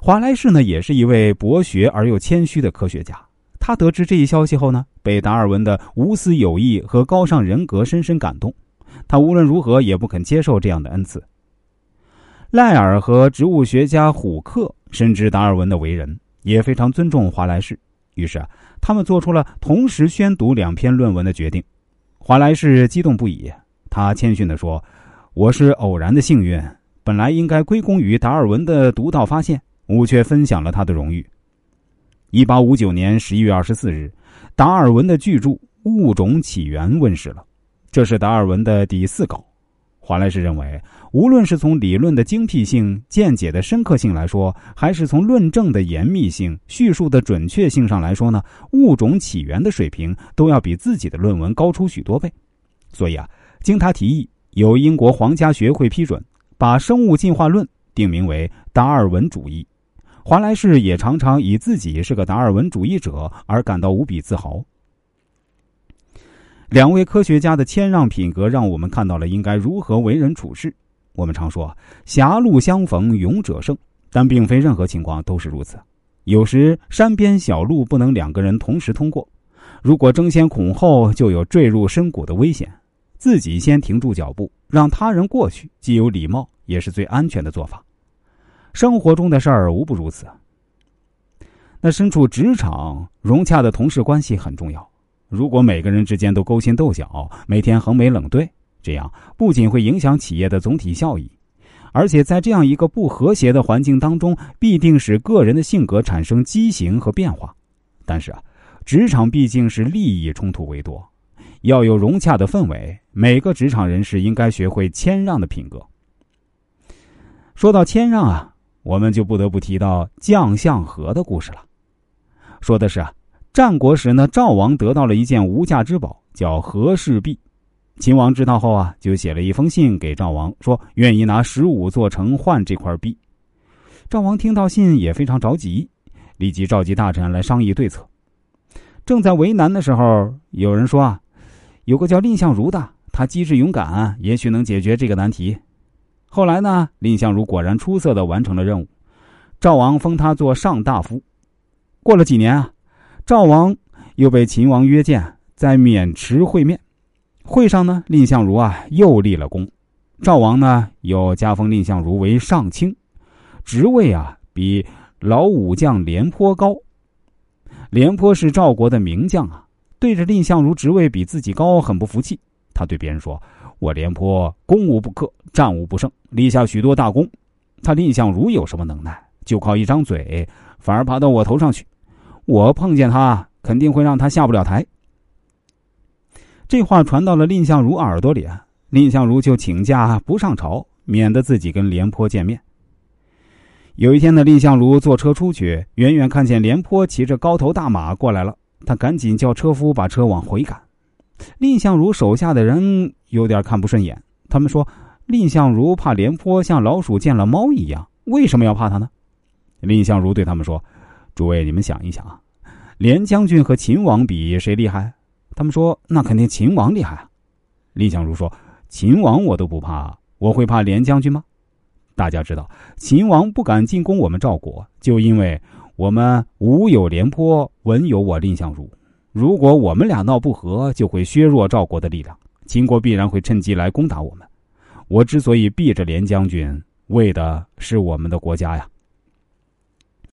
华莱士呢，也是一位博学而又谦虚的科学家。他得知这一消息后呢，被达尔文的无私友谊和高尚人格深深感动。他无论如何也不肯接受这样的恩赐。赖尔和植物学家虎克深知达尔文的为人，也非常尊重华莱士，于是啊，他们做出了同时宣读两篇论文的决定。华莱士激动不已，他谦逊地说：“我是偶然的幸运，本来应该归功于达尔文的独到发现，我却分享了他的荣誉。”一八五九年十一月二十四日，达尔文的巨著《物种起源》问世了。这是达尔文的第四稿。华莱士认为，无论是从理论的精辟性、见解的深刻性来说，还是从论证的严密性、叙述的准确性上来说呢，《物种起源》的水平都要比自己的论文高出许多倍。所以啊，经他提议，由英国皇家学会批准，把《生物进化论》定名为达尔文主义。华莱士也常常以自己是个达尔文主义者而感到无比自豪。两位科学家的谦让品格，让我们看到了应该如何为人处事。我们常说“狭路相逢勇者胜”，但并非任何情况都是如此。有时山边小路不能两个人同时通过，如果争先恐后，就有坠入深谷的危险。自己先停住脚步，让他人过去，既有礼貌，也是最安全的做法。生活中的事儿无不如此。那身处职场，融洽的同事关系很重要。如果每个人之间都勾心斗角，每天横眉冷对，这样不仅会影响企业的总体效益，而且在这样一个不和谐的环境当中，必定使个人的性格产生畸形和变化。但是啊，职场毕竟是利益冲突为多，要有融洽的氛围，每个职场人士应该学会谦让的品格。说到谦让啊。我们就不得不提到将相和的故事了。说的是啊，战国时呢，赵王得到了一件无价之宝，叫和氏璧。秦王知道后啊，就写了一封信给赵王，说愿意拿十五座城换这块璧。赵王听到信也非常着急，立即召集大臣来商议对策。正在为难的时候，有人说啊，有个叫蔺相如的，他机智勇敢，也许能解决这个难题。后来呢，蔺相如果然出色的完成了任务，赵王封他做上大夫。过了几年啊，赵王又被秦王约见，在渑池会面。会上呢，蔺相如啊又立了功，赵王呢又加封蔺相如为上卿，职位啊比老武将廉颇高。廉颇是赵国的名将啊，对着蔺相如职位比自己高，很不服气。他对别人说。我廉颇攻无不克，战无不胜，立下许多大功。他蔺相如有什么能耐？就靠一张嘴，反而爬到我头上去。我碰见他，肯定会让他下不了台。这话传到了蔺相如耳朵里，蔺相如就请假不上朝，免得自己跟廉颇见面。有一天呢，蔺相如坐车出去，远远看见廉颇骑着高头大马过来了，他赶紧叫车夫把车往回赶。蔺相如手下的人有点看不顺眼，他们说：“蔺相如怕廉颇像老鼠见了猫一样，为什么要怕他呢？”蔺相如对他们说：“诸位，你们想一想啊，廉将军和秦王比谁厉害？”他们说：“那肯定秦王厉害啊。”蔺相如说：“秦王我都不怕，我会怕廉将军吗？”大家知道，秦王不敢进攻我们赵国，就因为我们武有廉颇，文有我蔺相如。如果我们俩闹不和，就会削弱赵国的力量，秦国必然会趁机来攻打我们。我之所以避着廉将军，为的是我们的国家呀。